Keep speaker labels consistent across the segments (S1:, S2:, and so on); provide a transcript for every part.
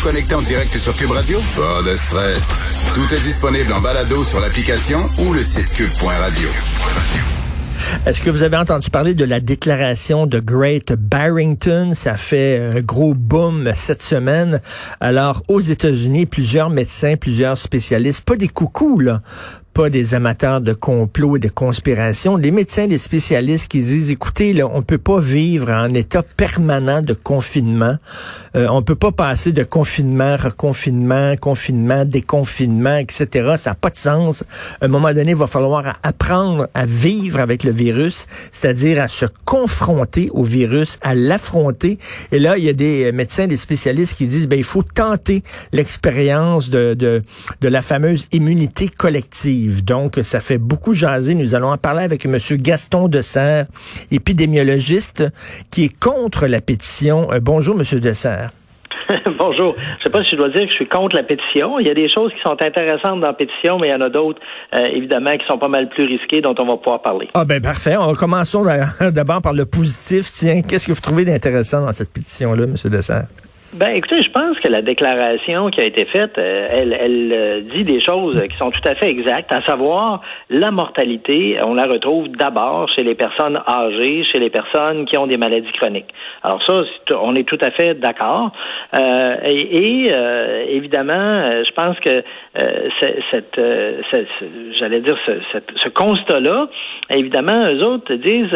S1: vous connecter en direct sur Cube Radio? Pas de stress. Tout est disponible en balado sur l'application ou le site cube.radio.
S2: Est-ce que vous avez entendu parler de la déclaration de Great Barrington? Ça fait un gros boom cette semaine. Alors, aux États-Unis, plusieurs médecins, plusieurs spécialistes, pas des coucous, là, pas des amateurs de complot et de conspiration, des médecins, des spécialistes qui disent, écoutez, là, on peut pas vivre en état permanent de confinement. Euh, on peut pas passer de confinement, reconfinement, confinement, déconfinement, etc. Ça n'a pas de sens. À un moment donné, il va falloir apprendre à vivre avec le virus, c'est-à-dire à se confronter au virus, à l'affronter. Et là, il y a des médecins, des spécialistes qui disent, ben, il faut tenter l'expérience de, de, de la fameuse immunité collective. Donc, ça fait beaucoup jaser. Nous allons en parler avec M. Gaston Dessert, épidémiologiste, qui est contre la pétition. Euh, bonjour, M. Dessert.
S3: Bonjour. Je ne sais pas si je dois dire que je suis contre la pétition. Il y a des choses qui sont intéressantes dans la pétition, mais il y en a d'autres, euh, évidemment, qui sont pas mal plus risquées, dont on va pouvoir parler.
S2: Ah ben parfait. On commençons d'abord par le positif. Tiens, qu'est-ce que vous trouvez d'intéressant dans cette pétition-là, M. Dessert?
S3: Ben, écoutez, je pense que la déclaration qui a été faite, euh, elle, elle euh, dit des choses qui sont tout à fait exactes, à savoir la mortalité, on la retrouve d'abord chez les personnes âgées, chez les personnes qui ont des maladies chroniques. Alors ça, on est tout à fait d'accord. Euh, et, euh, évidemment, je pense que cette, j'allais dire, ce, ce constat-là, évidemment, eux autres disent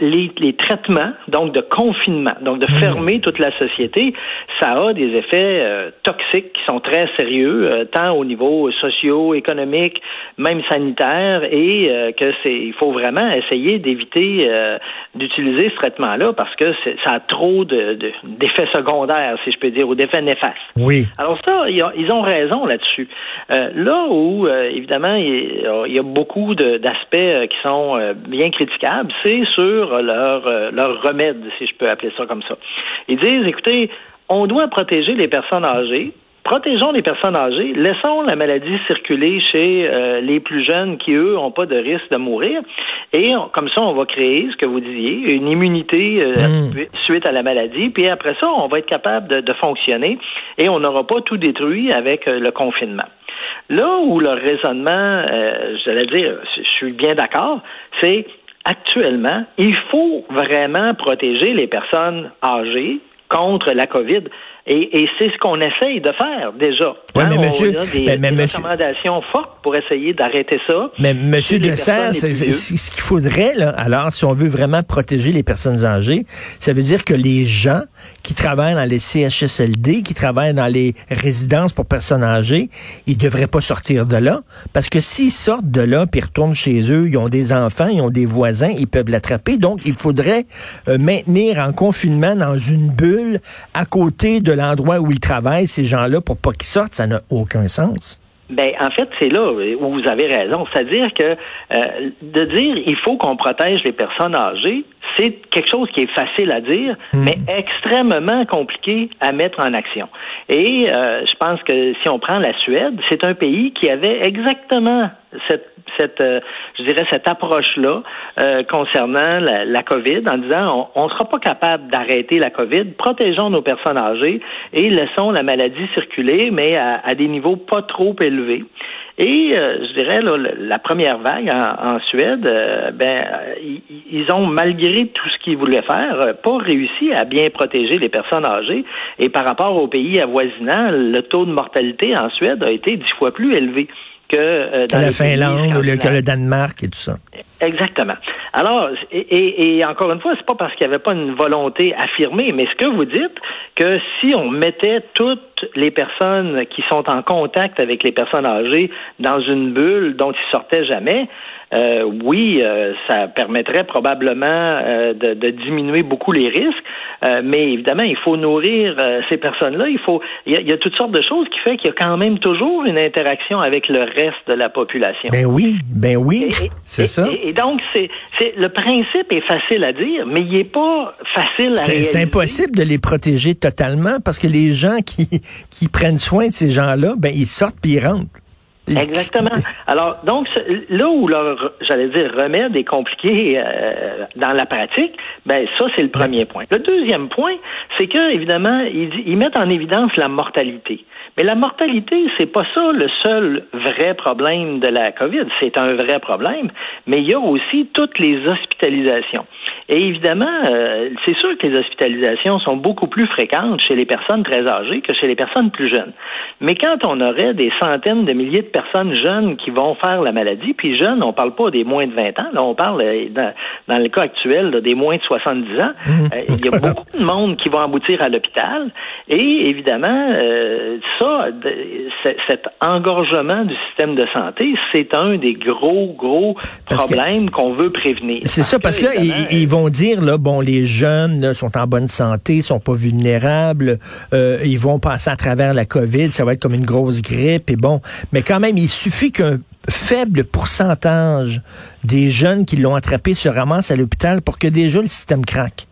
S3: les, les traitements, donc de confinement, donc de mmh. fermer toute la société ça a des effets euh, toxiques qui sont très sérieux, euh, tant au niveau socio-économique, même sanitaire, et euh, que c'est, il faut vraiment essayer d'éviter d'utiliser ce traitement-là parce que ça a trop de, d'effets secondaires, si je peux dire, ou d'effets néfastes.
S2: Oui.
S3: Alors ça, ils ont raison là-dessus. là où, évidemment, il y, a, beaucoup d'aspects qui sont bien critiquables, c'est sur leur, leur remède, si je peux appeler ça comme ça. Ils disent, écoutez, on doit protéger les personnes âgées. Protégeons les personnes âgées, laissons la maladie circuler chez euh, les plus jeunes qui, eux, n'ont pas de risque de mourir. Et comme ça, on va créer, ce que vous disiez, une immunité euh, hmm. suite à la maladie. Puis après ça, on va être capable de, fonctionner et on n'aura pas tout détruit avec euh, le confinement. Là où le raisonnement, j'allais dire, je suis bien d'accord, c'est actuellement, il faut vraiment protéger les personnes âgées contre la COVID. Et, et c'est ce qu'on essaye de faire déjà.
S2: Oui, mais hein, monsieur,
S3: on a des,
S2: mais,
S3: recommandations fortes pour essayer d'arrêter ça.
S2: Mais monsieur Dessert, c'est ce qu'il faudrait, là, alors, si on veut vraiment protéger les personnes âgées, ça veut dire que les gens qui travaillent dans les CHSLD, qui travaillent dans les résidences pour personnes âgées, ils devraient pas sortir de là. Parce que s'ils sortent de là, puis retournent chez eux, ils ont des enfants, ils ont des voisins, ils peuvent l'attraper. Donc, il faudrait euh, maintenir en confinement dans une bulle à côté de l'endroit où ils travaillent, ces gens-là, pour pas qu'ils sortent, ça n'a aucun sens.
S3: Ben, en fait, c'est là où vous avez raison. C'est-à-dire que euh, de dire il faut qu'on protège les personnes âgées, c'est quelque chose qui est facile à dire, hmm. mais extrêmement compliqué à mettre en action. Et euh, je pense que si on prend la Suède, c'est un pays qui avait exactement cette, cette euh, je dirais cette approche-là euh, concernant la, la, COVID en disant on ne sera pas capable d'arrêter la COVID, protégeons nos personnes âgées et laissons la maladie circuler, mais à, à des niveaux pas trop élevés. Et euh, je dirais là, la première vague en, Suède, euh, ben ils ont malgré tout ce qu'ils voulaient faire, euh, pas réussi à bien protéger les personnes âgées. Et par rapport aux pays avoisinants, le taux de mortalité en Suède a été dix fois plus élevé que
S2: euh, dans la Finlande ou le, que le Danemark et tout ça.
S3: Exactement. Alors, et, encore une fois, c'est pas parce qu'il n'y avait pas une volonté affirmée, mais ce que vous dites, que si on mettait toutes les personnes qui sont en contact avec les personnes âgées dans une bulle dont ils sortaient jamais, euh, oui, euh, ça permettrait probablement euh, de, de, diminuer beaucoup les risques, mais évidemment, il faut nourrir ces personnes-là. Il faut, il y, a, toutes sortes de choses qui fait qu'il y a quand même toujours une interaction avec le reste de la population.
S2: Ben oui, ben oui, c'est ça.
S3: Et, donc, c'est, c'est le principe est facile à dire, mais il n'est pas facile à réaliser.
S2: C'est impossible de les protéger totalement parce que les gens qui qui prennent soin de ces gens-là, ben ils sortent puis ils rentrent.
S3: Exactement. Alors, donc, là où leur, j'allais dire, remède est compliqué euh, dans la pratique, ben ça, c'est le premier point. Le deuxième point, c'est que, évidemment, ils, ils mettent en évidence la mortalité. Mais la mortalité, c'est pas ça le seul vrai problème de la COVID. C'est un vrai problème, mais il y a aussi toutes les hospitalisations. Et évidemment, euh, c'est sûr que les hospitalisations sont beaucoup plus fréquentes chez les personnes très âgées que chez les personnes plus jeunes. Mais quand on aurait des centaines de milliers de personnes jeunes qui vont faire la maladie, puis jeunes, on parle pas des moins de 20 ans, là, on parle, euh, dans, le cas actuel, des moins de 70 ans, euh, il y a beaucoup de monde qui vont aboutir à l'hôpital. Et évidemment, ça, cet engorgement du système de santé, c'est un des gros, gros problèmes qu'on veut prévenir.
S2: C'est ça, parce que là, ils, vont dire, là, bon, les jeunes sont en bonne santé, sont pas vulnérables, euh, ils vont passer à travers la COVID, ça va être comme une grosse grippe, et bon. Mais quand même, il suffit qu'un faible pourcentage des jeunes qui l'ont attrapé se ramassent à l'hôpital pour que déjà le système craque.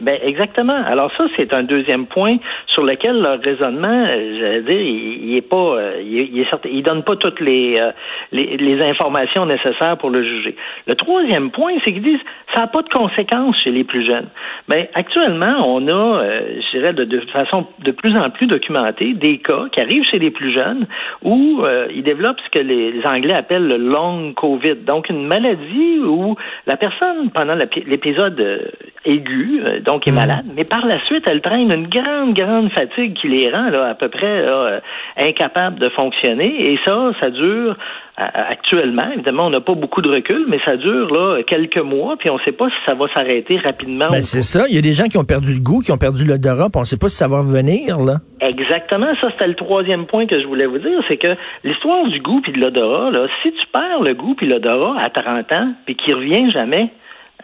S3: Ben exactement. Alors ça, c'est un deuxième point sur lequel leur raisonnement, euh, j'allais dire, il, est pas, euh, il, est il donne pas toutes les, euh, les, les informations nécessaires pour le juger. Le troisième point, c'est qu'ils disent ça n'a pas de conséquences chez les plus jeunes. Ben actuellement, on a, je dirais, de, de, façon de plus en plus documentée, des cas qui arrivent chez les plus jeunes où ils développent ce que les, les Anglais appellent le long COVID, donc une maladie où la personne pendant l'épisode aigu, donc est mm. malade, mais par la suite, elle traîne une grande, grande fatigue qui les rend là, à peu près là, incapables de fonctionner. Et ça, ça dure actuellement. Évidemment, on n'a pas beaucoup de recul, mais ça dure là quelques mois, puis on ne sait pas si ça va s'arrêter rapidement.
S2: Ben, c'est ça. Il y a des gens qui ont perdu le goût, qui ont perdu l'odorat, puis on ne sait pas si ça va revenir là.
S3: Exactement. Ça, c'était le troisième point que je voulais vous dire, c'est que l'histoire du goût puis de l'odorat, là, si tu perds le goût puis l'odorat à 30 ans, puis qu'il revient jamais,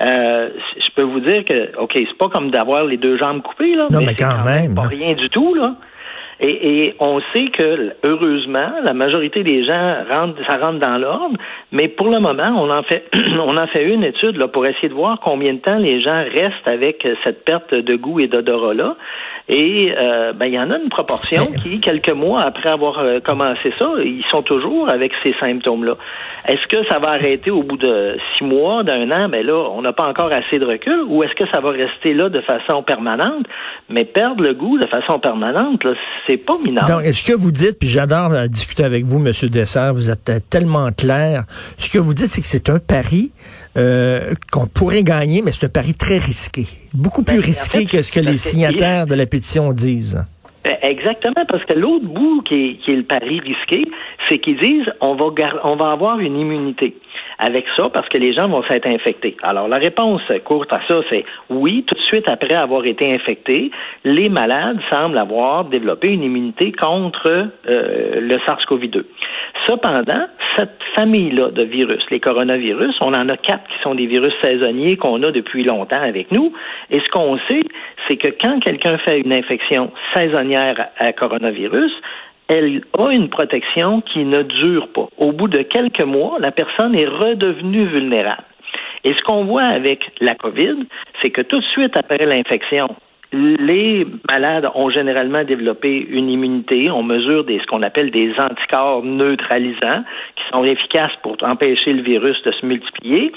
S3: euh, je peux vous dire que, OK, c'est pas comme d'avoir les deux jambes coupées, là.
S2: Non, mais, quand, même.
S3: Pas rien du tout, là. Et, et, on sait que, heureusement, la majorité des gens rentrent, ça rentre dans l'ordre, mais pour le moment, on en fait, on en fait une étude là, pour essayer de voir combien de temps les gens restent avec cette perte de goût et d'odorat-là. Et euh, ben, il y en a une proportion qui, quelques mois après avoir euh, commencé ça, ils sont toujours avec ces symptômes-là. Est-ce que ça va arrêter au bout de six mois, d'un an? Ben là, on n'a pas encore assez de recul. Ou est-ce que ça va rester là de façon permanente? Mais perdre le goût de façon permanente, c'est pas minable.
S2: Donc, est-ce que vous dites, puis j'adore euh, discuter avec vous, Monsieur Dessert, vous êtes tellement clair. Ce que vous dites, c'est que c'est un pari qu'on pourrait gagner, mais c'est un pari très risqué. Beaucoup plus ben, risqué que ce que les signataires de la pétition disent.
S3: Ben, exactement, parce que l'autre bout qui est, le pari risqué, c'est qu'ils disent on va, on va avoir une immunité avec ça parce que les gens vont s'être infectés. Alors la réponse courte à ça, c'est oui, tout de suite après avoir été infectés, les malades semblent avoir développé une immunité contre euh, le SARS-CoV-2. Cependant, cette famille-là de virus, les coronavirus, on en a quatre qui sont des virus saisonniers qu'on a depuis longtemps avec nous. Et ce qu'on sait, c'est que quand quelqu'un fait une infection saisonnière à coronavirus, elle a une protection qui ne dure pas. Au bout de quelques mois, la personne est redevenue vulnérable. Et ce qu'on voit avec la COVID, c'est que tout de suite après l'infection, les malades ont généralement développé une immunité. On mesure des, ce qu'on appelle des anticorps neutralisants qui sont efficaces pour empêcher le virus de se multiplier.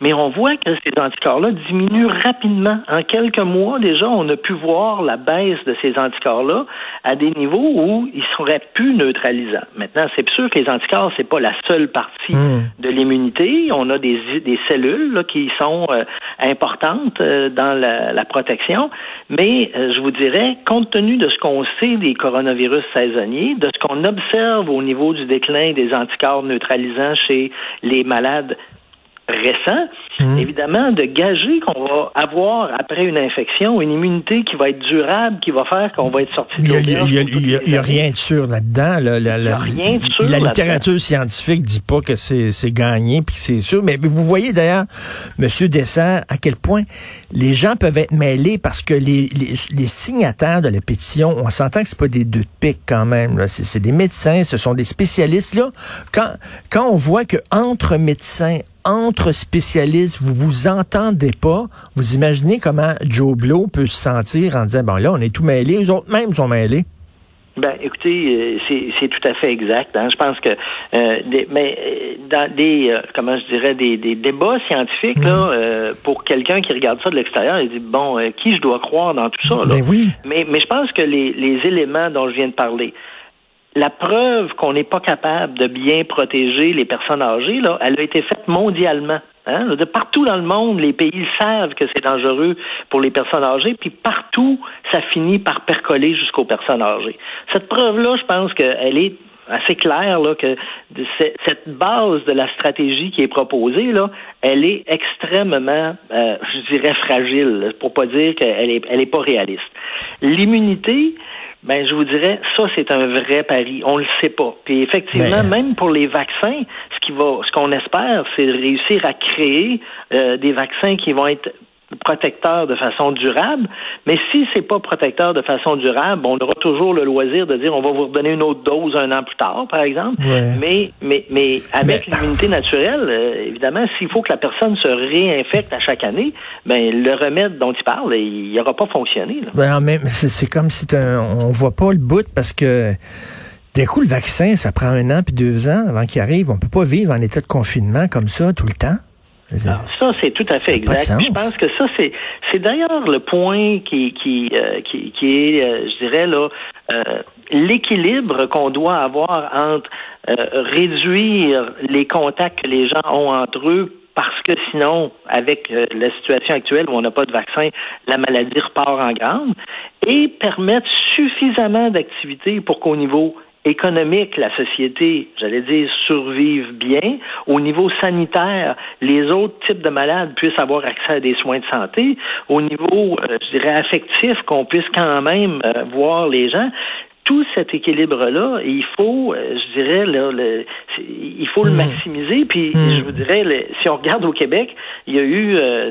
S3: Mais on voit que ces anticorps-là diminuent rapidement. En quelques mois, déjà, on a pu voir la baisse de ces anticorps-là à des niveaux où ils seraient plus neutralisants. Maintenant, c'est sûr que les anticorps, c'est pas la seule partie hmm. de l'immunité. On a des, des cellules là, qui sont euh, importantes euh, dans la, la, protection. Mais euh, je vous dirais, compte tenu de ce qu'on sait des coronavirus saisonniers, de ce qu'on observe au niveau du déclin des anticorps neutralisants chez les malades récent, mmh. évidemment, de gager qu'on va avoir, après une infection, une immunité qui va être durable, qui va faire qu'on va être sorti de
S2: Il n'y a, rien de sûr là-dedans. La, la, la, rien de sûr la littérature scientifique dit pas que c'est gagné, puis c'est sûr. Mais vous voyez d'ailleurs, Monsieur Dessert, à quel point les gens peuvent être mêlés parce que les, les, les signataires de la pétition, on s'entend que c'est pas des deux de pique quand même. C'est des médecins, ce sont des spécialistes. Là, quand, quand on voit que entre médecins, entre spécialistes, vous vous entendez pas, vous imaginez comment Joe Blow peut se sentir en disant, bon là, on est tout mêlés, eux autres même sont mêlés.
S3: Ben, écoutez, euh, c'est tout à fait exact. Hein. Je pense que, euh, mais euh, dans des, comment je dirais, des, des débats scientifiques là, mm. pour quelqu'un qui regarde ça de l'extérieur, il dit bon, qui je dois croire dans tout ça là?
S2: Ben oui.
S3: Mais, mais je pense que les, les éléments dont je viens de parler, la preuve qu'on n'est pas capable de bien protéger les personnes âgées, là, elle a été faite mondialement. Hein? De partout dans le monde, les pays savent que c'est dangereux pour les personnes âgées, puis partout, ça finit par percoler jusqu'aux personnes âgées. Cette preuve-là, je pense qu'elle est assez claire là, que cette base de la stratégie qui est proposée là, elle est extrêmement, euh, je dirais fragile, pour pas dire qu'elle est, elle est pas réaliste. L'immunité, ben je vous dirais, ça c'est un vrai pari. On le sait pas. Puis effectivement, même pour les vaccins, ce qui va, ce qu'on espère, c'est réussir à créer euh, des vaccins qui vont être protecteur de façon durable. Mais si c'est pas protecteur de façon durable, on aura toujours le loisir de dire on va vous redonner une autre dose un an plus tard, par exemple. Mais, mais, mais avec l'immunité naturelle, euh, évidemment, s'il faut que la personne se réinfecte à chaque année, ben le remède dont il parle, il n'aura pas fonctionné.
S2: Ben, c'est comme si on voit pas le bout parce que d'un coup, le vaccin, ça prend un an puis deux ans avant qu'il arrive. On peut pas vivre en état de confinement comme ça tout le temps.
S3: Alors, ça, c'est tout à fait exact. Je pense que ça, c'est, c'est d'ailleurs le point qui, qui, euh, qui, qui, est, euh, je dirais, là, euh, l'équilibre qu'on doit avoir entre réduire les contacts que les gens ont entre eux parce que sinon, avec la situation actuelle où on n'a pas de vaccin, la maladie repart en grande, et permettre suffisamment d'activités pour qu'au niveau économique, la société, j'allais dire, survive bien. Au niveau sanitaire, les autres types de malades puissent avoir accès à des soins de santé. Au niveau, euh, je dirais, affectif, qu'on puisse quand même euh, voir les gens tout cet équilibre-là, il faut, euh, je dirais, le, il faut le hmm. maximiser. Puis, hmm. je vous dirais, si on regarde au Québec, il y a eu euh,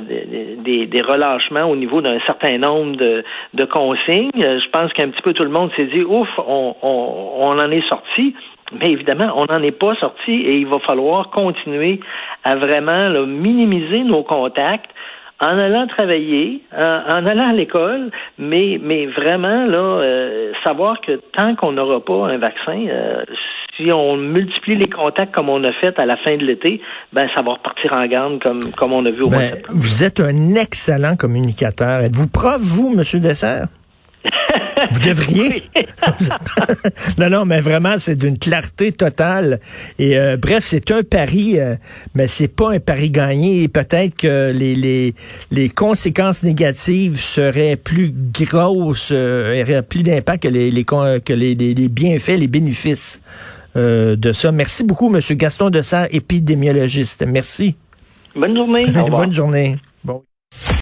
S3: des, des, relâchements au niveau d'un certain nombre de, de consignes. Je pense qu'un petit peu tout le monde s'est dit, ouf, on, on, on en est sorti. Mais évidemment, on n'en est pas sorti et il va falloir continuer à vraiment minimiser nos contacts, en allant travailler, en, allant à l'école, mais, mais vraiment, là, euh, savoir que tant qu'on n'aura pas un vaccin, euh, si on multiplie les contacts comme on a fait à la fin de l'été, ben ça va repartir en garde comme, comme on a vu au mois de
S2: ben, Vous êtes un excellent communicateur. Êtes-vous prof, vous, M. Dessert? Vous devriez. non, non, mais vraiment, c'est d'une clarté totale. Et euh, bref, c'est un pari, euh, mais c'est pas un pari gagné. Et peut-être que les, les, les conséquences négatives seraient plus grosses, euh, auraient plus d'impact que les, les, que les, les, bienfaits, les bénéfices euh, de ça. Merci beaucoup, M. Gaston Dessert, épidémiologiste. Merci.
S3: Bonne journée.
S2: Bonne journée.